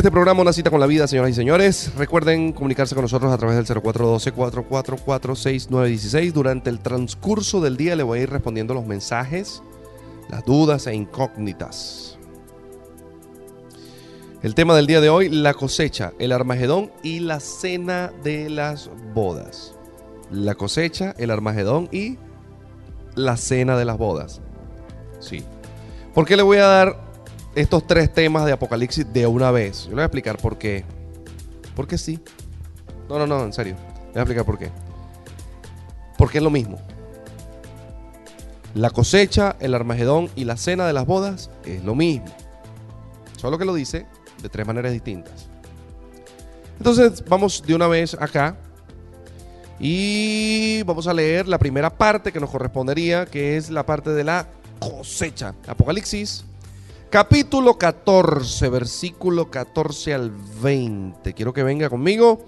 este programa Una cita con la vida, señoras y señores. Recuerden comunicarse con nosotros a través del 0412-444-6916. Durante el transcurso del día le voy a ir respondiendo los mensajes, las dudas e incógnitas. El tema del día de hoy, la cosecha, el Armagedón y la cena de las bodas. La cosecha, el Armagedón y la cena de las bodas. Sí. ¿Por qué le voy a dar estos tres temas de Apocalipsis de una vez? Yo le voy a explicar por qué. Porque sí. No, no, no, en serio. Le voy a explicar por qué. Porque es lo mismo. La cosecha, el Armagedón y la cena de las bodas es lo mismo. Solo que lo dice de tres maneras distintas. Entonces vamos de una vez acá y vamos a leer la primera parte que nos correspondería, que es la parte de la cosecha. Apocalipsis, capítulo 14, versículo 14 al 20. Quiero que venga conmigo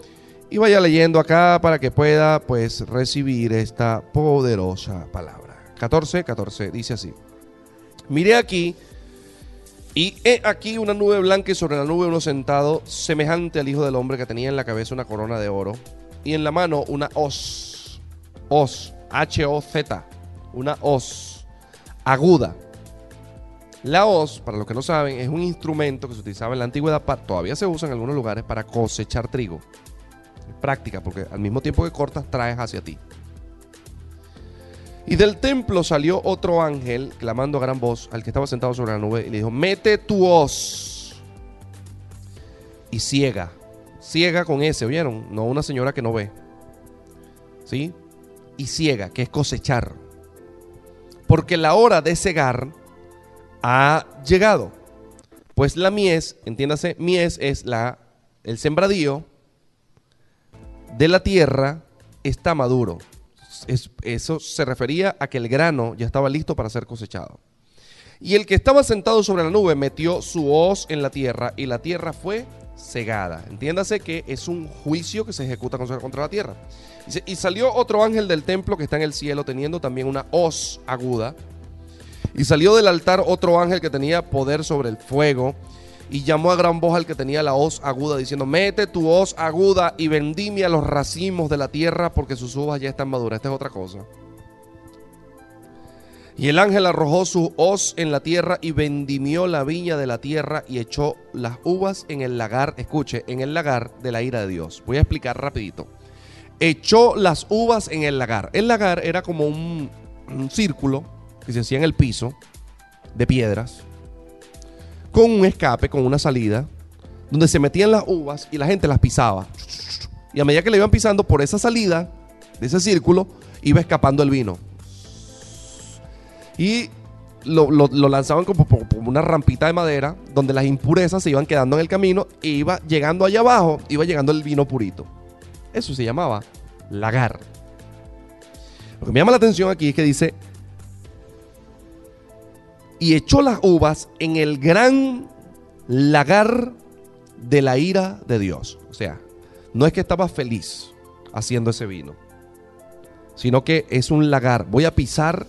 y vaya leyendo acá para que pueda pues recibir esta poderosa palabra. 14, 14, dice así. Miré aquí y he aquí una nube blanca y sobre la nube uno sentado, semejante al Hijo del Hombre que tenía en la cabeza una corona de oro y en la mano una hoz, hoz, H-O-Z, una hoz aguda. La hoz, para los que no saben, es un instrumento que se utilizaba en la antigüedad, todavía se usa en algunos lugares para cosechar trigo. Es práctica, porque al mismo tiempo que cortas, traes hacia ti. Y del templo salió otro ángel, clamando a gran voz al que estaba sentado sobre la nube, y le dijo, mete tu hoz y ciega. Ciega con ese, ¿oyeron? No una señora que no ve. ¿Sí? Y ciega, que es cosechar. Porque la hora de cegar ha llegado. Pues la mies, entiéndase, mies es la, el sembradío de la tierra está maduro eso se refería a que el grano ya estaba listo para ser cosechado. Y el que estaba sentado sobre la nube metió su hoz en la tierra y la tierra fue cegada. Entiéndase que es un juicio que se ejecuta contra la tierra. Y salió otro ángel del templo que está en el cielo teniendo también una hoz aguda. Y salió del altar otro ángel que tenía poder sobre el fuego y llamó a gran voz al que tenía la hoz aguda, diciendo, mete tu hoz aguda y vendimia los racimos de la tierra, porque sus uvas ya están maduras. Esta es otra cosa. Y el ángel arrojó su hoz en la tierra y vendimió la viña de la tierra y echó las uvas en el lagar, escuche, en el lagar de la ira de Dios. Voy a explicar rapidito. Echó las uvas en el lagar. El lagar era como un, un círculo que se hacía en el piso de piedras con un escape, con una salida, donde se metían las uvas y la gente las pisaba. Y a medida que le iban pisando por esa salida de ese círculo, iba escapando el vino. Y lo, lanzaban como, como, una rampita de madera, donde las impurezas se iban quedando en el camino e iba llegando allá abajo, iba llegando el vino purito. Eso se llamaba lagar. Lo que me llama la atención aquí es que dice y echó las uvas en el gran lagar de la ira de Dios. O sea, no es que estaba feliz haciendo ese vino, sino que es un lagar. Voy a pisar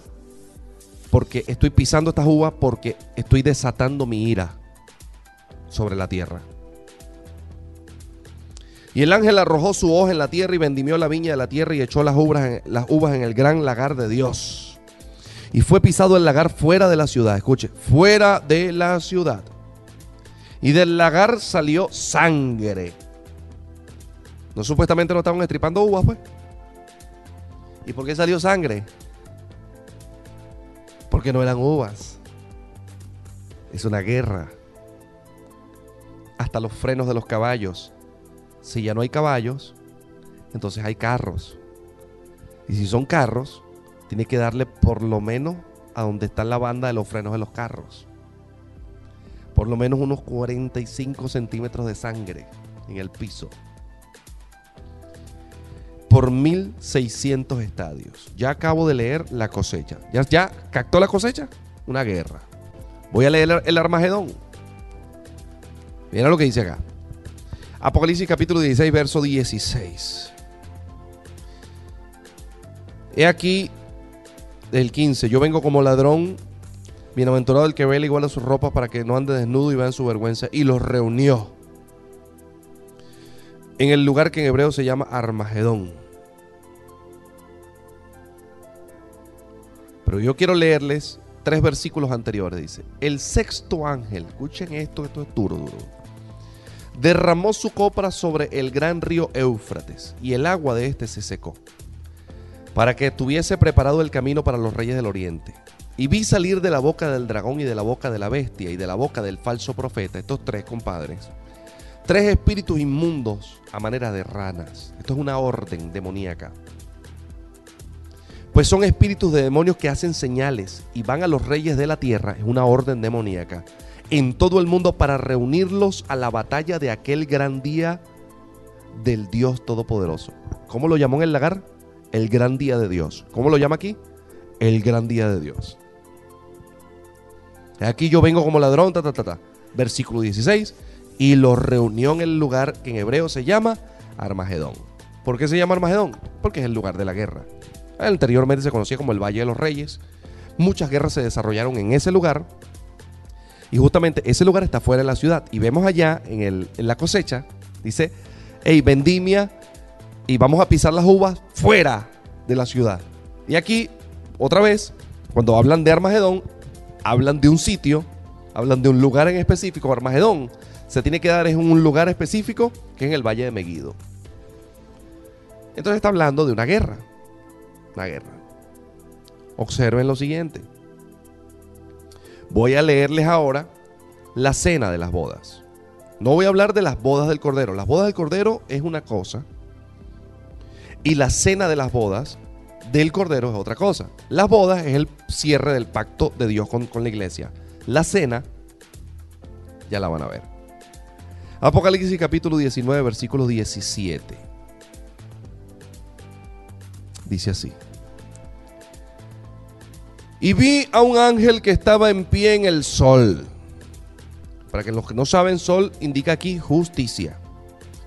porque estoy pisando estas uvas porque estoy desatando mi ira sobre la tierra. Y el ángel arrojó su hoja en la tierra y vendimió la viña de la tierra y echó las uvas, en, las uvas en el gran lagar de Dios y fue pisado el lagar fuera de la ciudad. Escuche, fuera de la ciudad. Y del lagar salió sangre. No supuestamente no estaban estripando uvas, pues. ¿Y por qué salió sangre? Porque no eran uvas. Es una guerra. Hasta los frenos de los caballos. Si ya no hay caballos, entonces hay carros. Y si son carros, tiene que darle por lo menos a donde está la banda de los frenos de los carros. Por lo menos unos 45 centímetros de sangre en el piso. Por 1600 estadios. Ya acabo de leer la cosecha. ¿Ya, ya captó la cosecha? Una guerra. Voy a leer el Armagedón. Mira lo que dice acá. Apocalipsis capítulo 16, verso 16. He aquí el 15, yo vengo como ladrón, Bienaventurado el que vela igual a su ropa para que no ande desnudo y vea en su vergüenza. Y los reunió en el lugar que en hebreo se llama Armagedón. Pero yo quiero leerles tres versículos anteriores. Dice, el sexto ángel, escuchen esto, esto es duro, duro. Derramó su copra sobre el gran río Éufrates y el agua de este se secó, para que tuviese preparado el camino para los reyes del oriente. Y vi salir de la boca del dragón y de la boca de la bestia y de la boca del falso profeta, estos tres compadres, tres espíritus inmundos a manera de ranas. Esto es una orden demoníaca. Pues son espíritus de demonios que hacen señales y van a los reyes de la tierra, es una orden demoníaca, en todo el mundo para reunirlos a la batalla de aquel gran día del Dios Todopoderoso. ¿Cómo lo llamó en el lagar? El gran día de Dios. ¿Cómo lo llama aquí? El gran día de Dios. Aquí yo vengo como ladrón, ta, ta, ta, ta. Versículo 16. Y los reunió en el lugar que en hebreo se llama Armagedón. ¿Por qué se llama Armagedón? Porque es el lugar de la guerra. Anteriormente se conocía como el Valle de los Reyes. Muchas guerras se desarrollaron en ese lugar. Y justamente ese lugar está fuera de la ciudad. Y vemos allá en, el, en la cosecha, dice, hey, vendimia y vamos a pisar las uvas fuera de la ciudad. Y aquí, otra vez, cuando hablan de Armagedón, hablan de un sitio, hablan de un lugar en específico. Armagedón se tiene que dar en un lugar específico que es en el Valle de Meguido. Entonces está hablando de una guerra. Una guerra. Observen lo siguiente. Voy a leerles ahora la cena de las bodas. No voy a hablar de las bodas del Cordero. Las bodas del Cordero es una cosa. Y la cena de las bodas del Cordero es otra cosa. Las bodas es el cierre del pacto de Dios con, con la iglesia. La cena, ya la van a ver. Apocalipsis capítulo 19, versículo 17. Dice así. Y vi a un ángel que estaba en pie en el sol. Para que los que no saben, sol indica aquí justicia.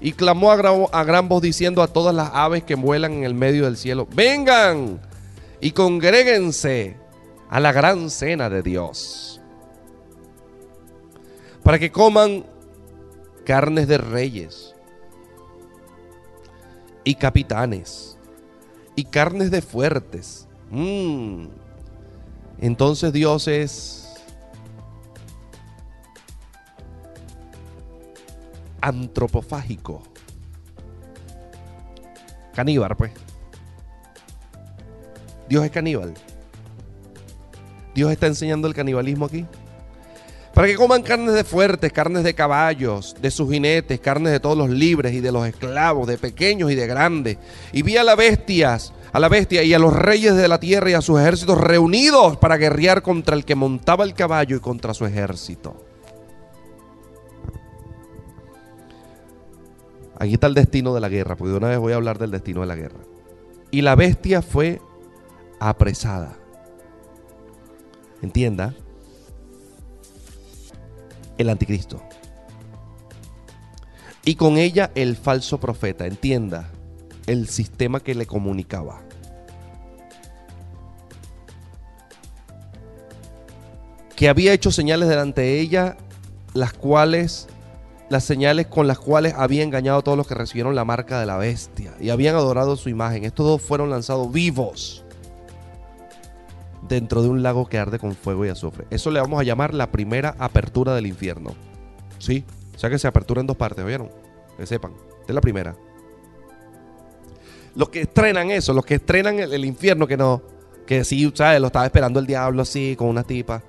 Y clamó a gran, voz diciendo a todas las aves que vuelan en el medio del cielo, vengan y congréguense a la gran cena de Dios. Para que coman carnes de reyes y capitanes y carnes de fuertes. Mm. Entonces Dios es antropofágico. Caníbal, pues. Dios es caníbal. Dios está enseñando el canibalismo aquí. Para que coman carnes de fuertes, carnes de caballos, de sus jinetes, carnes de todos los libres y de los esclavos, de pequeños y de grandes. Y vi a las bestias, a la bestia y a los reyes de la tierra y a sus ejércitos reunidos para guerrear contra el que montaba el caballo y contra su ejército. Aquí está el destino de la guerra, porque de una vez voy a hablar del destino de la guerra. Y la bestia fue apresada. Entienda, el anticristo. Y con ella el falso profeta, entienda, el sistema que le comunicaba. Que había hecho señales delante de ella, las cuales las señales con las cuales había engañado a todos los que recibieron la marca de la bestia y habían adorado su imagen. Estos dos fueron lanzados vivos dentro de un lago que arde con fuego y azufre. Eso le vamos a llamar la primera apertura del infierno. ¿Sí? O sea que se apertura en dos partes, ¿vieron? Que sepan. Esta es la primera. Los que estrenan eso, los que estrenan el, infierno, que no, que sí, ¿sabes? Lo estaba esperando el diablo así, con una tipa.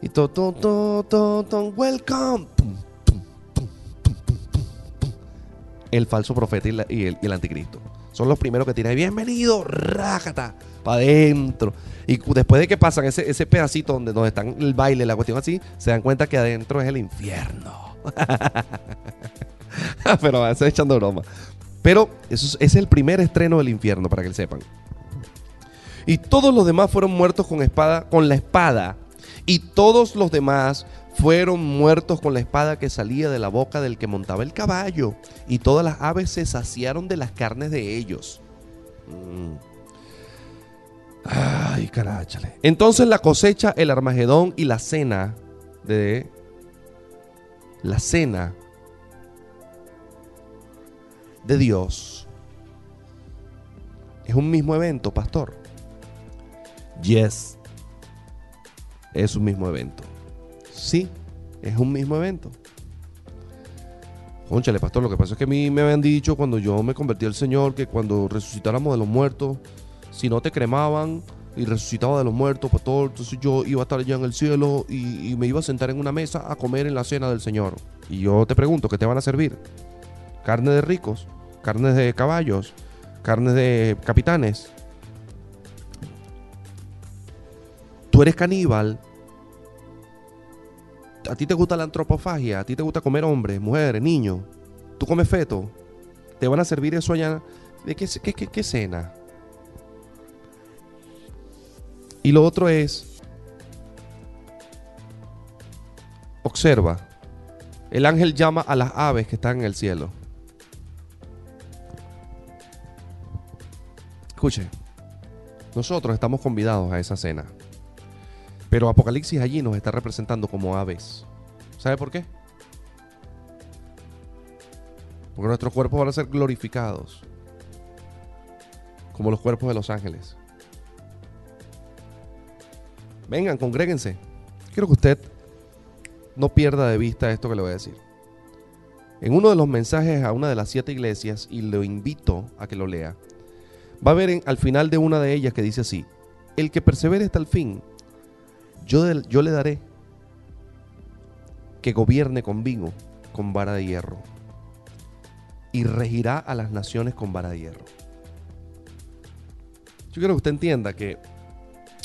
Y todo, todo, todo, todo, welcome. El falso profeta y, el, anticristo. Son los primeros que tiran. Bienvenido, rájata, para adentro. Y después de que pasan ese, pedacito donde, donde están el baile, la cuestión así, se dan cuenta que adentro es el infierno. Pero estoy echando broma. Pero eso es, es el primer estreno del infierno, para que sepan. Y todos los demás fueron muertos con espada, con la espada. Y todos los demás fueron muertos con la espada que salía de la boca del que montaba el caballo. Y todas las aves se saciaron de las carnes de ellos. Mm. Ay, caráchale. Entonces la cosecha, el Armagedón y la cena de la cena de Dios es un mismo evento, pastor. Yes. Es un mismo evento. Sí, es un mismo evento. Conchale, pastor, lo que pasa es que a mí me habían dicho cuando yo me convertí al Señor que cuando resucitáramos de los muertos, si no te cremaban y resucitaba de los muertos, pastor, entonces yo iba a estar allá en el cielo y, y me iba a sentar en una mesa a comer en la cena del Señor. Y yo te pregunto, ¿qué te van a servir? ¿Carne de ricos? ¿Carnes de caballos? ¿Carnes de capitanes? Tú eres caníbal. A ti te gusta la antropofagia, a ti te gusta comer hombres, mujeres, niños. Tú comes feto. Te van a servir eso allá. ¿De qué, qué, qué- qué cena? Y lo otro es, observa, el ángel llama a las aves que están en el cielo. Escuche, nosotros estamos convidados a esa cena, pero Apocalipsis allí nos está representando como aves. ¿Sabe por qué? Porque nuestros cuerpos van a ser glorificados, como los cuerpos de los ángeles. Vengan, congréguense. Quiero que usted no pierda de vista esto que le voy a decir. En uno de los mensajes a una de las siete iglesias, y lo invito a que lo lea, va a ver en- al final de una de ellas que dice así, el que persevere hasta el fin, yo, le daré que gobierne conmigo con vara de hierro y regirá a las naciones con vara de hierro. Yo quiero que usted entienda que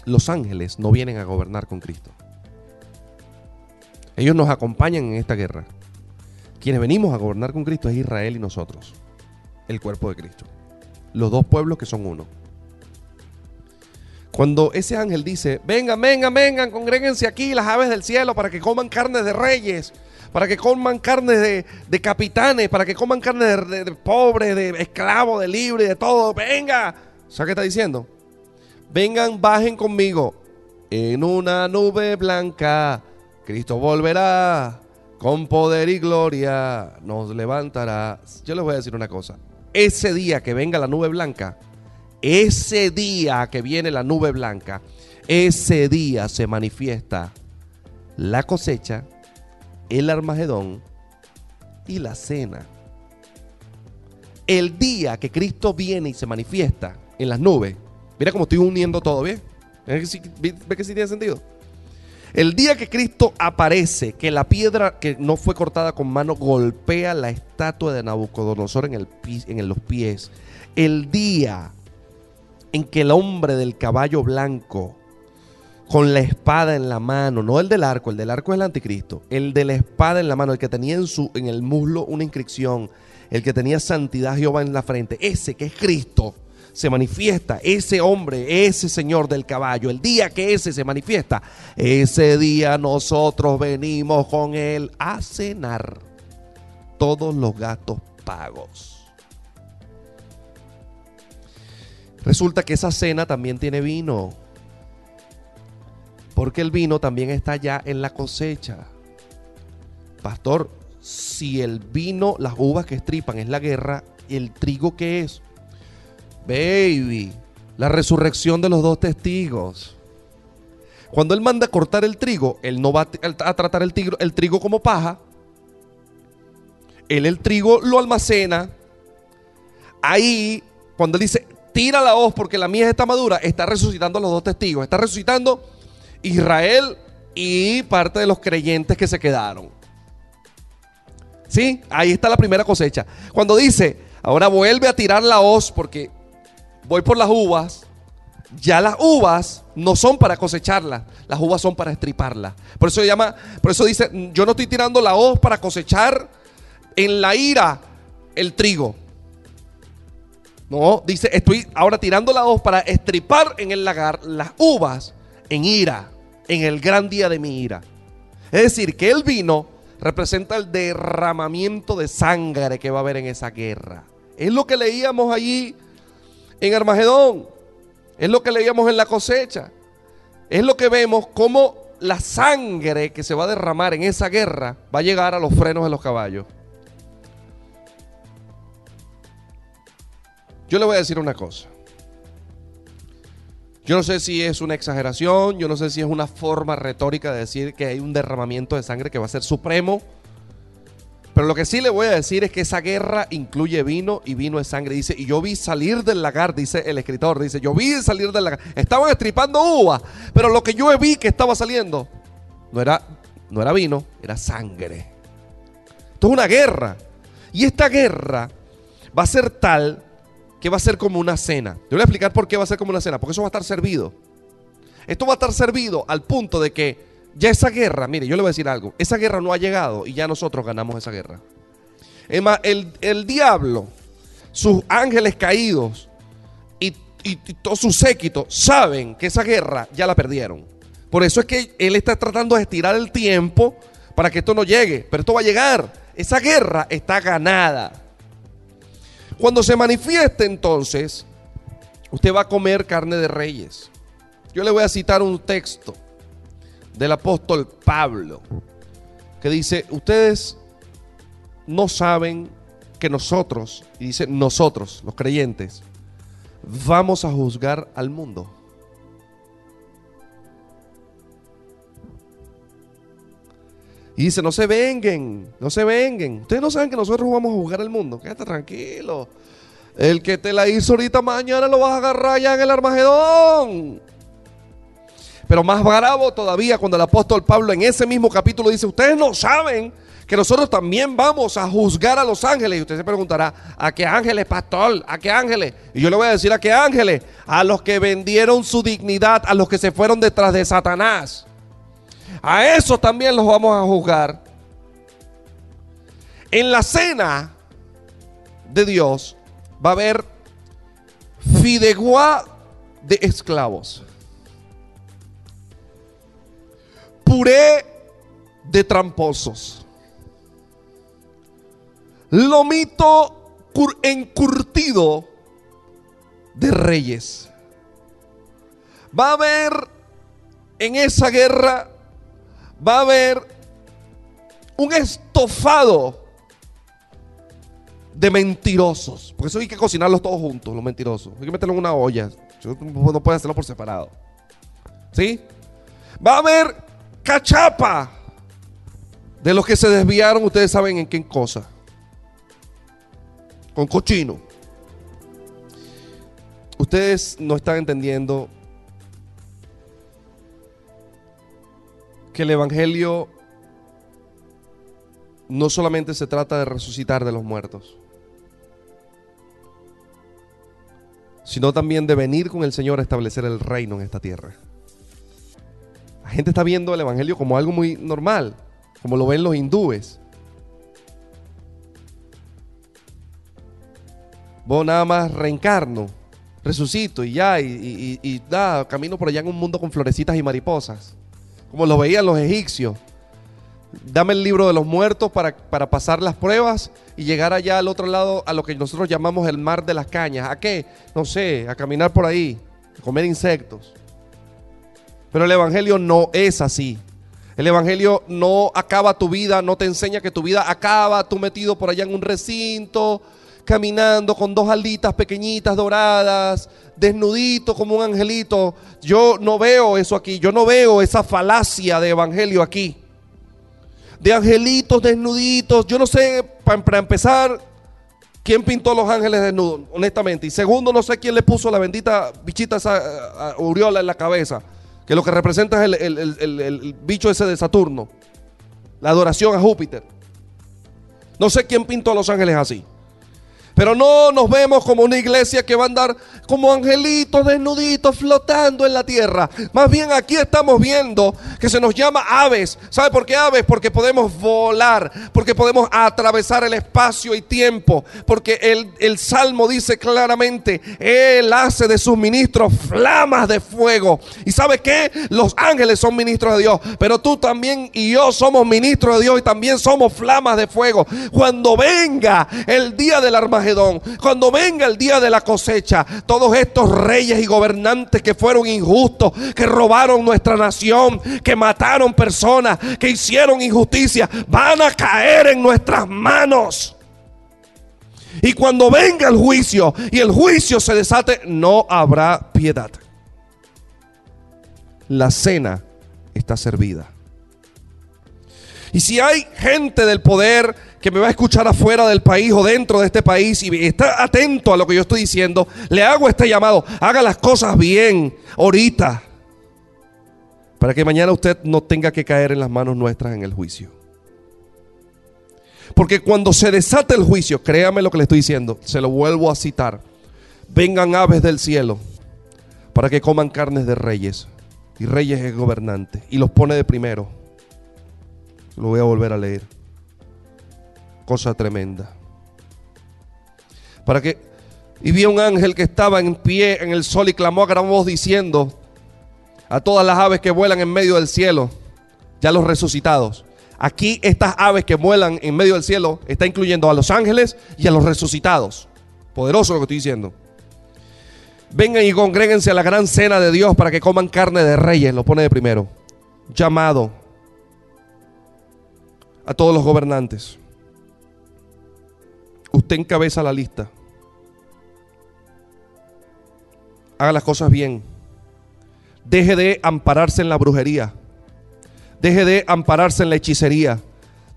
los ángeles no vienen a gobernar con Cristo. Ellos nos acompañan en esta guerra. Quienes venimos a gobernar con Cristo es Israel y nosotros, el cuerpo de Cristo. Los dos pueblos que son uno. Cuando ese ángel dice, vengan, vengan, vengan, congréguense aquí las aves del cielo para que coman carne de reyes, para que coman carne de, capitanes, para que coman carne de, de- de pobres, de esclavos, de libres, de todo, venga. ¿Sabes qué está diciendo? Vengan, bajen conmigo en una nube blanca. Cristo volverá con poder y gloria. Nos levantará. Yo les voy a decir una cosa. Ese día que venga la nube blanca, ese día que viene la nube blanca, ese día se manifiesta la cosecha, el armagedón y la cena. El día que Cristo viene y se manifiesta en las nubes, mira cómo estoy uniendo todo, ¿bien? ¿Ve que sí, tiene sentido? El día que Cristo aparece, que la piedra que no fue cortada con mano golpea la estatua de Nabucodonosor en los pies. El día en que el hombre del caballo blanco, con la espada en la mano, no el del arco, el del arco es el anticristo, el de la espada en la mano, el que tenía en, su, en el muslo una inscripción, el que tenía santidad Jehová en la frente, ese que es Cristo, se manifiesta, ese hombre, ese señor del caballo, el día que ese se manifiesta, ese día nosotros venimos con él a cenar todos los gastos pagos. Resulta que esa cena también tiene vino. Porque el vino también está ya en la cosecha. Pastor, si el vino, las uvas que estripan es la guerra, ¿el trigo qué es? Baby, la resurrección de los dos testigos. Cuando él manda a cortar el trigo, él no va a, tratar el trigo, el trigo como paja. Él el trigo lo almacena. Ahí, cuando él dice, tira la hoz porque la mía está madura, está resucitando a los dos testigos. Está resucitando Israel y parte de los creyentes que se quedaron. ¿Sí? Ahí está la primera cosecha. Cuando dice, ahora vuelve a tirar la hoz porque voy por las uvas. Ya las uvas no son para cosecharlas, las uvas son para estriparlas. Por eso llama, por eso dice, yo no estoy tirando la hoz para cosechar en la ira el trigo. No, dice, estoy ahora tirando la hoz para estripar en el lagar las uvas en ira, en el gran día de mi ira. Es decir, que el vino representa el derramamiento de sangre que va a haber en esa guerra. Es lo que leíamos allí en Armagedón. Es lo que leíamos en la cosecha. Es lo que vemos como la sangre que se va a derramar en esa guerra va a llegar a los frenos de los caballos. Yo le voy a decir una cosa. Yo no sé si es una exageración, yo no sé si es una forma retórica de decir que hay un derramamiento de sangre que va a ser supremo. Pero lo que sí le voy a decir es que esa guerra incluye vino y vino es sangre. Dice, y yo vi salir del lagar, dice el escritor, dice, yo vi salir del lagar. Estaban estripando uva, pero lo que yo vi que estaba saliendo no era, no era vino, era sangre. Esto es una guerra. Y esta guerra va a ser tal que va a ser como una cena. Yo voy a explicar por qué va a ser como una cena, porque eso va a estar servido. Esto va a estar servido al punto de que ya esa guerra, mire, yo le voy a decir algo, esa guerra no ha llegado y ya nosotros ganamos esa guerra. Es más, el, el diablo, sus ángeles caídos y, y, y todo su séquito saben que esa guerra ya la perdieron. Por eso es que él está tratando de estirar el tiempo para que esto no llegue, pero esto va a llegar. Esa guerra está ganada. Cuando se manifieste entonces, usted va a comer carne de reyes. Yo le voy a citar un texto del apóstol Pablo que dice, ustedes no saben que nosotros, y dice nosotros, los creyentes, vamos a juzgar al mundo. Y dice, no se venguen, no se venguen. Ustedes no saben que nosotros vamos a juzgar al mundo. Quédate tranquilo. El que te la hizo ahorita mañana lo vas a agarrar ya en el Armagedón. Pero más bravo todavía cuando el apóstol Pablo en ese mismo capítulo dice, ustedes no saben que nosotros también vamos a juzgar a los ángeles. Y usted se preguntará, ¿a qué ángeles, pastor? ¿A qué ángeles? Y yo le voy a decir, ¿a qué ángeles? A los que vendieron su dignidad, a los que se fueron detrás de Satanás. A esos también los vamos a juzgar. En la cena de Dios va a haber fidegua de esclavos. Puré de tramposos. Lomito encurtido de reyes. Va a haber en esa guerra va a haber un estofado de mentirosos. Porque eso hay que cocinarlos todos juntos, los mentirosos. Hay que meterlo en una olla. No puede hacerlo por separado. ¿Sí? Va a haber cachapa de los que se desviaron, ustedes saben en qué cosa. Con cochino. Ustedes no están entendiendo que el Evangelio no solamente se trata de resucitar de los muertos, sino también de venir con el Señor a establecer el reino en esta tierra. La gente está viendo el Evangelio como algo muy normal, como lo ven los hindúes. Vos nada más reencarno, resucito y ya, y, y, y da, camino por allá en un mundo con florecitas y mariposas como lo veían los egipcios. Dame el libro de los muertos para, para, pasar las pruebas y llegar allá al otro lado a lo que nosotros llamamos el mar de las cañas. ¿A qué? No sé, a caminar por ahí, a comer insectos. Pero el Evangelio no es así. El Evangelio no acaba tu vida, no te enseña que tu vida acaba tú metido por allá en un recinto, caminando con dos alitas pequeñitas doradas, desnudito como un angelito. Yo no veo eso aquí, yo no veo esa falacia de evangelio aquí. De angelitos desnuditos. Yo no sé, para, empezar, quién pintó los ángeles desnudos, honestamente. Y segundo, no sé quién le puso la bendita bichita esa uriola en la cabeza, que lo que representa es el, el, el bicho ese de Saturno. La adoración a Júpiter. No sé quién pintó a los ángeles así. Pero no nos vemos como una iglesia que va a andar como angelitos desnuditos flotando en la tierra. Más bien aquí estamos viendo que se nos llama aves. ¿Sabe por qué aves? Porque podemos volar, porque podemos atravesar el espacio y tiempo. Porque el, el Salmo dice claramente, Él hace de sus ministros flamas de fuego. ¿Y sabe qué? Los ángeles son ministros de Dios. Pero tú también y yo somos ministros de Dios y también somos flamas de fuego. Cuando venga el día del armagedón cuando venga el día de la cosecha, todos estos reyes y gobernantes que fueron injustos, que robaron nuestra nación, que mataron personas, que hicieron injusticia, van a caer en nuestras manos. Y cuando venga el juicio y el juicio se desate, no habrá piedad. La cena está servida. Y si hay gente del poder que me va a escuchar afuera del país o dentro de este país y está atento a lo que yo estoy diciendo, le hago este llamado. Haga las cosas bien ahorita. Para que mañana usted no tenga que caer en las manos nuestras en el juicio. Porque cuando se desate el juicio, créame lo que le estoy diciendo, se lo vuelvo a citar. Vengan aves del cielo para que coman carnes de reyes. Y reyes es gobernante. Y los pone de primero. Lo voy a volver a leer. Cosa tremenda. Para que y vi un ángel que estaba en pie en el sol y clamó a gran voz diciendo a todas las aves que vuelan en medio del cielo, ya los resucitados. Aquí estas aves que vuelan en medio del cielo está incluyendo a los ángeles y a los resucitados. Poderoso lo que estoy diciendo. Vengan y congréguense a la gran cena de Dios para que coman carne de reyes, lo pone de primero. Llamado a todos los gobernantes. Usted encabeza la lista. Haga las cosas bien. Deje de ampararse en la brujería. Deje de ampararse en la hechicería.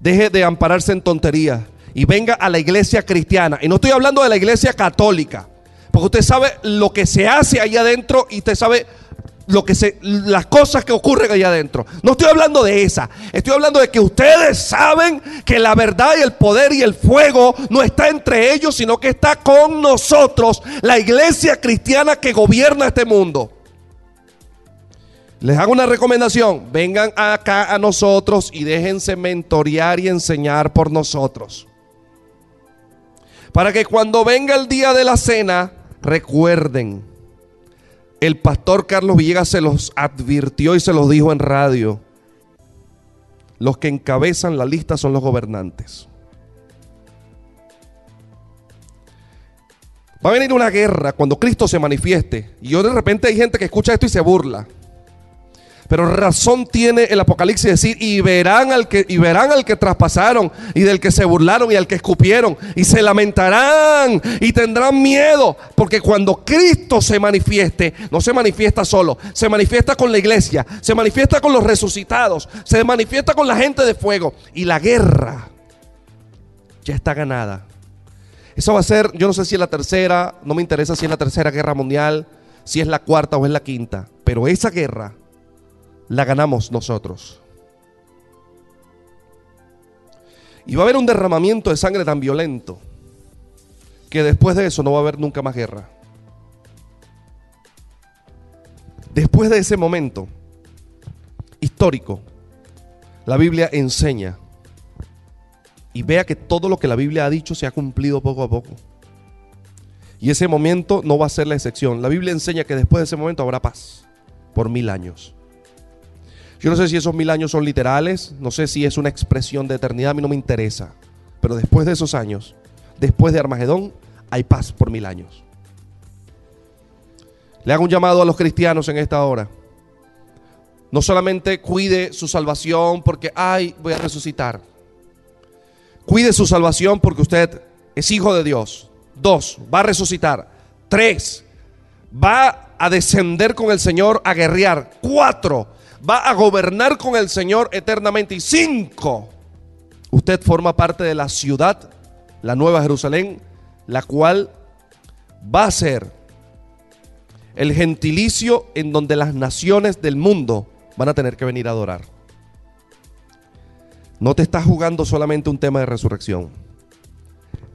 Deje de ampararse en tontería. Y venga a la iglesia cristiana. Y no estoy hablando de la iglesia católica. Porque usted sabe lo que se hace ahí adentro y usted sabe lo que se, las cosas que ocurren allá adentro. No estoy hablando de esa. Estoy hablando de que ustedes saben que la verdad y el poder y el fuego no está entre ellos, sino que está con nosotros, la iglesia cristiana que gobierna este mundo. Les hago una recomendación. Vengan acá a nosotros y déjense mentorear y enseñar por nosotros. Para que cuando venga el día de la cena, recuerden el pastor Carlos Villegas se los advirtió y se los dijo en radio. Los que encabezan la lista son los gobernantes. Va a venir una guerra cuando Cristo se manifieste. Y yo de repente hay gente que escucha esto y se burla. Pero razón tiene el Apocalipsis decir, y verán al que y verán al que traspasaron y del que se burlaron y al que escupieron y se lamentarán y tendrán miedo, porque cuando Cristo se manifieste, no se manifiesta solo, se manifiesta con la iglesia, se manifiesta con los resucitados, se manifiesta con la gente de fuego y la guerra ya está ganada. Eso va a ser, yo no sé si es la tercera, no me interesa si es la tercera guerra mundial, si es la cuarta o es la quinta, pero esa guerra la ganamos nosotros. Y va a haber un derramamiento de sangre tan violento que después de eso no va a haber nunca más guerra. Después de ese momento histórico, la Biblia enseña y vea que todo lo que la Biblia ha dicho se ha cumplido poco a poco. Y ese momento no va a ser la excepción. La Biblia enseña que después de ese momento habrá paz por mil años. Yo no sé si esos mil años son literales, no sé si es una expresión de eternidad, a mí no me interesa. Pero después de esos años, después de Armagedón, hay paz por mil años. Le hago un llamado a los cristianos en esta hora. No solamente cuide su salvación porque, ay, voy a resucitar. Cuide su salvación porque usted es hijo de Dios. Dos, va a resucitar. Tres, va a descender con el Señor a guerrear. Cuatro, va a gobernar con el Señor eternamente. Y cinco, usted forma parte de la ciudad, la Nueva Jerusalén, la cual va a ser el gentilicio en donde las naciones del mundo van a tener que venir a adorar. No te estás jugando solamente un tema de resurrección.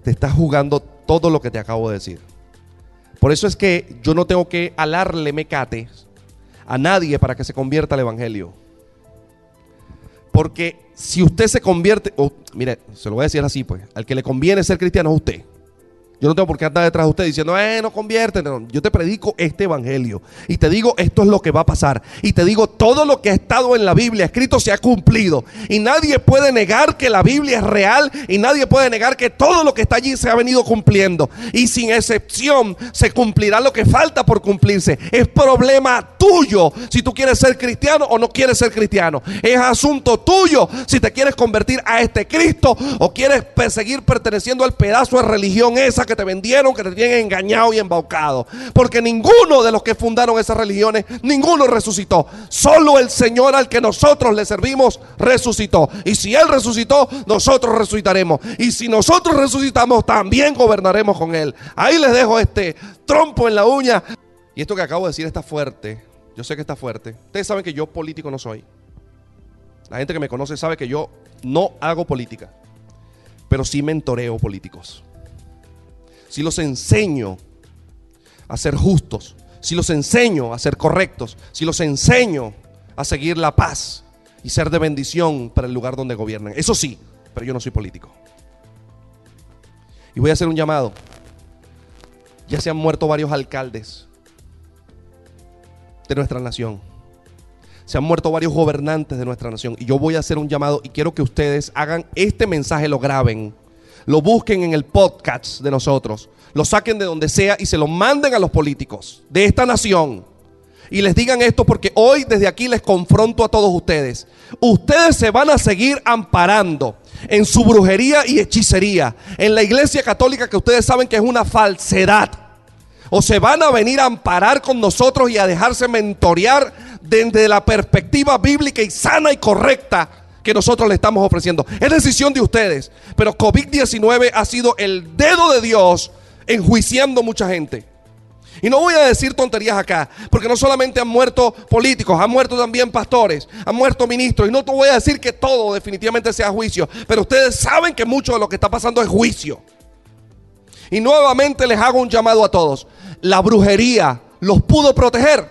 Te estás jugando todo lo que te acabo de decir. Por eso es que yo no tengo que alarle mecates a nadie para que se convierta al Evangelio. Porque si usted se convierte, mire, se lo voy a decir así, pues, al que le conviene ser cristiano es usted. Yo no tengo por qué andar detrás de usted diciendo, eh, no convierte. No, yo te predico este evangelio. Y te digo, esto es lo que va a pasar. Y te digo, todo lo que ha estado en la Biblia escrito se ha cumplido. Y nadie puede negar que la Biblia es real. Y nadie puede negar que todo lo que está allí se ha venido cumpliendo. Y sin excepción se cumplirá lo que falta por cumplirse. Es problema tuyo si tú quieres ser cristiano o no quieres ser cristiano. Es asunto tuyo si te quieres convertir a este Cristo o quieres seguir perteneciendo al pedazo de religión esa que te vendieron, que te tienen engañado y embaucado. Porque ninguno de los que fundaron esas religiones, ninguno resucitó. Solo el Señor al que nosotros le servimos resucitó. Y si Él resucitó, nosotros resucitaremos. Y si nosotros resucitamos, también gobernaremos con Él. Ahí les dejo este trompo en la uña. Y esto que acabo de decir está fuerte. Yo sé que está fuerte. Ustedes saben que yo político no soy. La gente que me conoce sabe que yo no hago política, pero sí mentoreo políticos si los enseño a ser justos, si los enseño a ser correctos, si los enseño a seguir la paz y ser de bendición para el lugar donde gobiernan. Eso sí, pero yo no soy político. Y voy a hacer un llamado. Ya se han muerto varios alcaldes de nuestra nación. Se han muerto varios gobernantes de nuestra nación. Y yo voy a hacer un llamado y quiero que ustedes hagan este mensaje, lo graben lo busquen en el podcast de nosotros, lo saquen de donde sea y se lo manden a los políticos de esta nación. Y les digan esto porque hoy desde aquí les confronto a todos ustedes. Ustedes se van a seguir amparando en su brujería y hechicería, en la iglesia católica que ustedes saben que es una falsedad. O se van a venir a amparar con nosotros y a dejarse mentorear desde la perspectiva bíblica y sana y correcta que nosotros le estamos ofreciendo. Es decisión de ustedes. Pero COVID-19 ha sido el dedo de Dios enjuiciando mucha gente. Y no voy a decir tonterías acá, porque no solamente han muerto políticos, han muerto también pastores, han muerto ministros. Y no te voy a decir que todo definitivamente sea juicio, pero ustedes saben que mucho de lo que está pasando es juicio. Y nuevamente les hago un llamado a todos. La brujería los pudo proteger.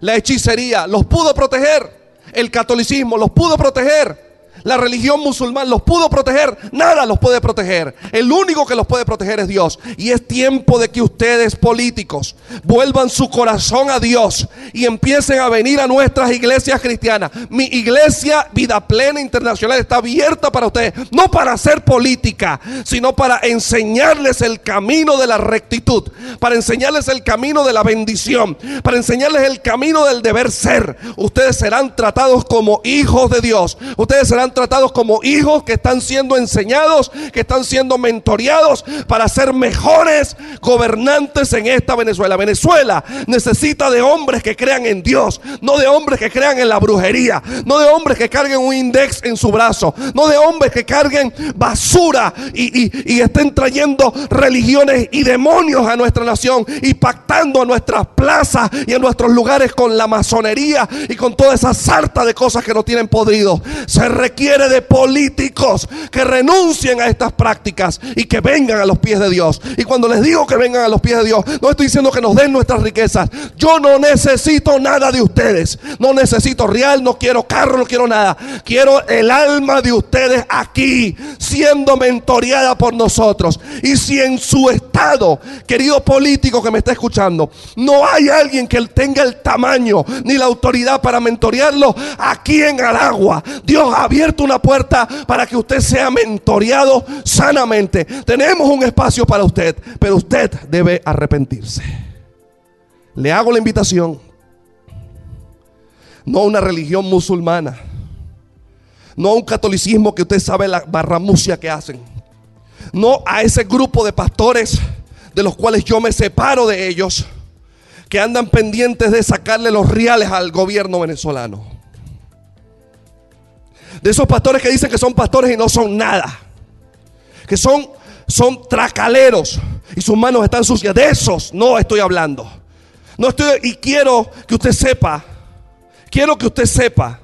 La hechicería los pudo proteger. El catolicismo los pudo proteger. La religión musulmana los pudo proteger. Nada los puede proteger. El único que los puede proteger es Dios. Y es tiempo de que ustedes políticos vuelvan su corazón a Dios y empiecen a venir a nuestras iglesias cristianas. Mi iglesia Vida Plena Internacional está abierta para ustedes. No para hacer política, sino para enseñarles el camino de la rectitud. Para enseñarles el camino de la bendición. Para enseñarles el camino del deber ser. Ustedes serán tratados como hijos de Dios. Ustedes serán tratados como hijos que están siendo enseñados, que están siendo mentoreados para ser mejores gobernantes en esta Venezuela. Venezuela necesita de hombres que crean en Dios, no de hombres que crean en la brujería, no de hombres que carguen un index en su brazo, no de hombres que carguen basura y, y estén trayendo religiones y demonios a nuestra nación y pactando a nuestras plazas y a nuestros lugares con la masonería y con toda esa sarta de cosas que no tienen podrido. Se requiere quiere de políticos que renuncien a estas prácticas y que vengan a los pies de Dios. Y cuando les digo que vengan a los pies de Dios, no estoy diciendo que nos den nuestras riquezas. Yo no necesito nada de ustedes. No necesito real, no quiero carro, no quiero nada. Quiero el alma de ustedes aquí, siendo mentoreada por nosotros. Y si en su estado, querido político que me está escuchando, no hay alguien que tenga el tamaño ni la autoridad para mentorearlo, aquí en Aragua, Dios ha abierto una puerta para que usted sea mentoreado sanamente. Tenemos un espacio para usted, pero usted debe arrepentirse. Le hago la invitación. No a una religión musulmana. No a un catolicismo que usted sabe la barramucia que hacen. No a ese grupo de pastores de los cuales yo me separo de ellos, que andan pendientes de sacarle los reales al gobierno venezolano. De esos pastores que dicen que son pastores y no son nada. Que son, son tracaleros y sus manos están sucias. De esos no estoy hablando. No estoy, y quiero que usted sepa, quiero que usted sepa,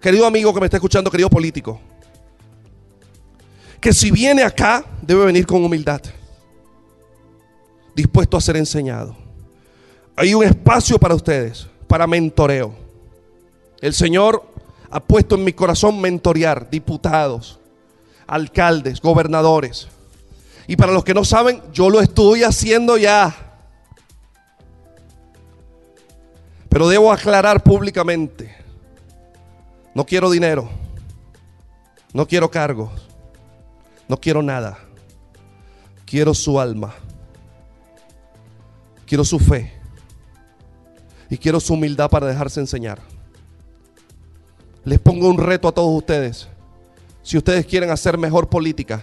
querido amigo que me está escuchando, querido político, que si viene acá, debe venir con humildad, dispuesto a ser enseñado. Hay un espacio para ustedes, para mentoreo. El Señor ha puesto en mi corazón mentorear diputados, alcaldes, gobernadores. Y para los que no saben, yo lo estoy haciendo ya. Pero debo aclarar públicamente, no quiero dinero, no quiero cargos, no quiero nada. Quiero su alma, quiero su fe y quiero su humildad para dejarse enseñar. Les pongo un reto a todos ustedes. Si ustedes quieren hacer mejor política,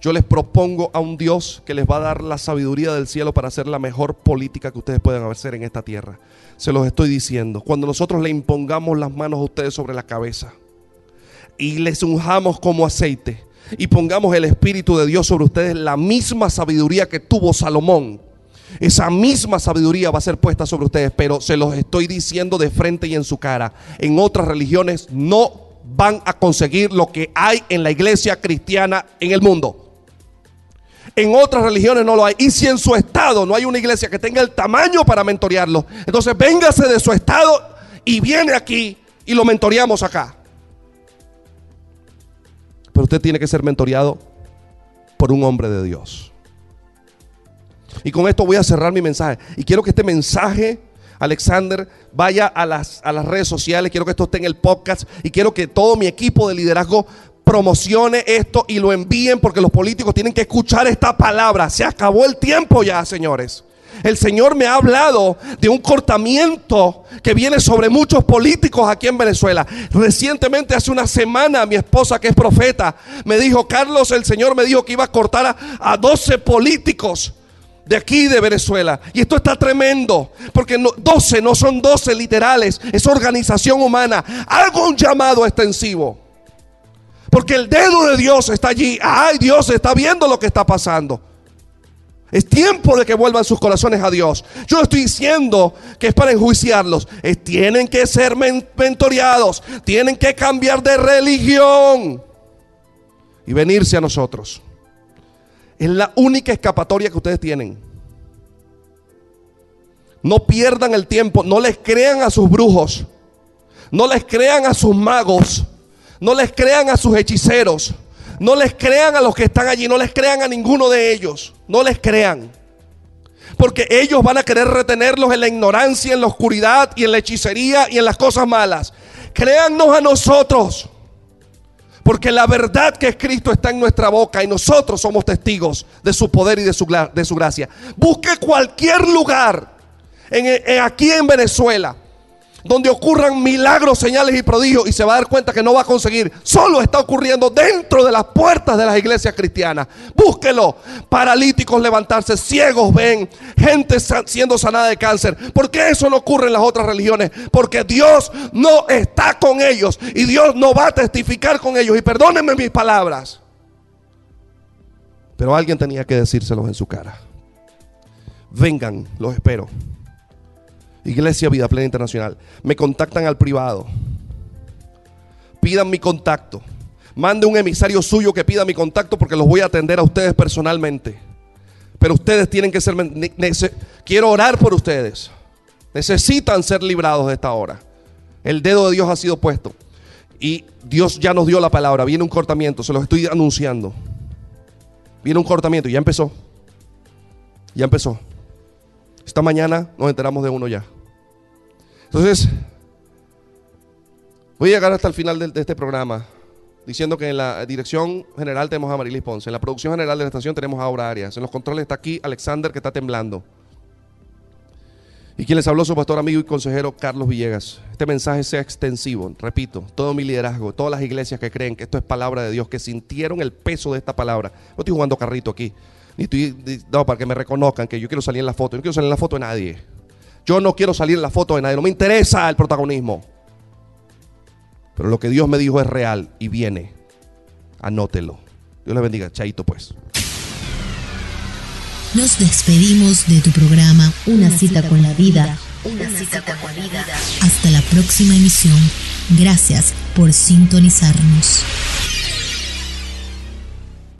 yo les propongo a un Dios que les va a dar la sabiduría del cielo para hacer la mejor política que ustedes puedan hacer en esta tierra. Se los estoy diciendo. Cuando nosotros le impongamos las manos a ustedes sobre la cabeza y les unjamos como aceite y pongamos el Espíritu de Dios sobre ustedes, la misma sabiduría que tuvo Salomón esa misma sabiduría va a ser puesta sobre ustedes, pero se los estoy diciendo de frente y en su cara. En otras religiones no van a conseguir lo que hay en la iglesia cristiana en el mundo. En otras religiones no lo hay. Y si en su estado no hay una iglesia que tenga el tamaño para mentorearlo, entonces véngase de su estado y viene aquí y lo mentoreamos acá. Pero usted tiene que ser mentoreado por un hombre de Dios. Y con esto voy a cerrar mi mensaje. Y quiero que este mensaje, Alexander, vaya a las, a las redes sociales. Quiero que esto esté en el podcast. Y quiero que todo mi equipo de liderazgo promocione esto y lo envíen porque los políticos tienen que escuchar esta palabra. Se acabó el tiempo ya, señores. El Señor me ha hablado de un cortamiento que viene sobre muchos políticos aquí en Venezuela. Recientemente, hace una semana, mi esposa que es profeta me dijo, Carlos, el Señor me dijo que iba a cortar a, a 12 políticos de aquí de Venezuela. Y esto está tremendo, porque 12 no son 12 literales, es organización humana. Hago un llamado extensivo. Porque el dedo de Dios está allí. Ay, Dios está viendo lo que está pasando. Es tiempo de que vuelvan sus corazones a Dios. Yo no estoy diciendo que es para enjuiciarlos. Es, tienen que ser mentoreados. Tienen que cambiar de religión. Y venirse a nosotros. Es la única escapatoria que ustedes tienen. No pierdan el tiempo, no les crean a sus brujos, no les crean a sus magos, no les crean a sus hechiceros, no les crean a los que están allí, no les crean a ninguno de ellos, no les crean. Porque ellos van a querer retenerlos en la ignorancia, en la oscuridad y en la hechicería y en las cosas malas. Créannos a nosotros. Porque la verdad que es Cristo está en nuestra boca y nosotros somos testigos de su poder y de su, de su gracia. Busque cualquier lugar en, aquí en Venezuela donde ocurran milagros, señales y prodigios y se va a dar cuenta que no va a conseguir. Solo está ocurriendo dentro de las puertas de las iglesias cristianas. Búsquelo. Paralíticos levantarse, ciegos ven, gente siendo sanada de cáncer. ¿Por qué eso no ocurre en las otras religiones? Porque Dios no está con ellos y Dios no va a testificar con ellos. Y perdónenme mis palabras. Pero alguien tenía que decírselos en su cara. Vengan, los espero. Iglesia Vida Plena Internacional. Me contactan al privado. Pidan mi contacto. Mande un emisario suyo que pida mi contacto porque los voy a atender a ustedes personalmente. Pero ustedes tienen que ser... Quiero orar por ustedes. Necesitan ser librados de esta hora. El dedo de Dios ha sido puesto. Y Dios ya nos dio la palabra. Viene un cortamiento. Se los estoy anunciando. Viene un cortamiento. Ya empezó. Ya empezó. Esta mañana nos enteramos de uno ya. Entonces, voy a llegar hasta el final de, este programa diciendo que en la dirección general tenemos a Marilis Ponce, en la producción general de la estación tenemos a Aura Arias, en los controles está aquí Alexander que está temblando. Y quien les habló su pastor amigo y consejero Carlos Villegas. Este mensaje sea extensivo, repito, todo mi liderazgo, todas las iglesias que creen que esto es palabra de Dios, que sintieron el peso de esta palabra. No estoy jugando carrito aquí. Ni estoy, no, para que me reconozcan que yo quiero salir en la foto. Yo no quiero salir en la foto de nadie. Yo no quiero salir en la foto de nadie. No me interesa el protagonismo. Pero lo que Dios me dijo es real y viene. Anótelo. Dios le bendiga. Chaito pues. Nos despedimos de tu programa Una, cita, con la vida. Una, cita, con la vida. Hasta la próxima emisión. Gracias por sintonizarnos.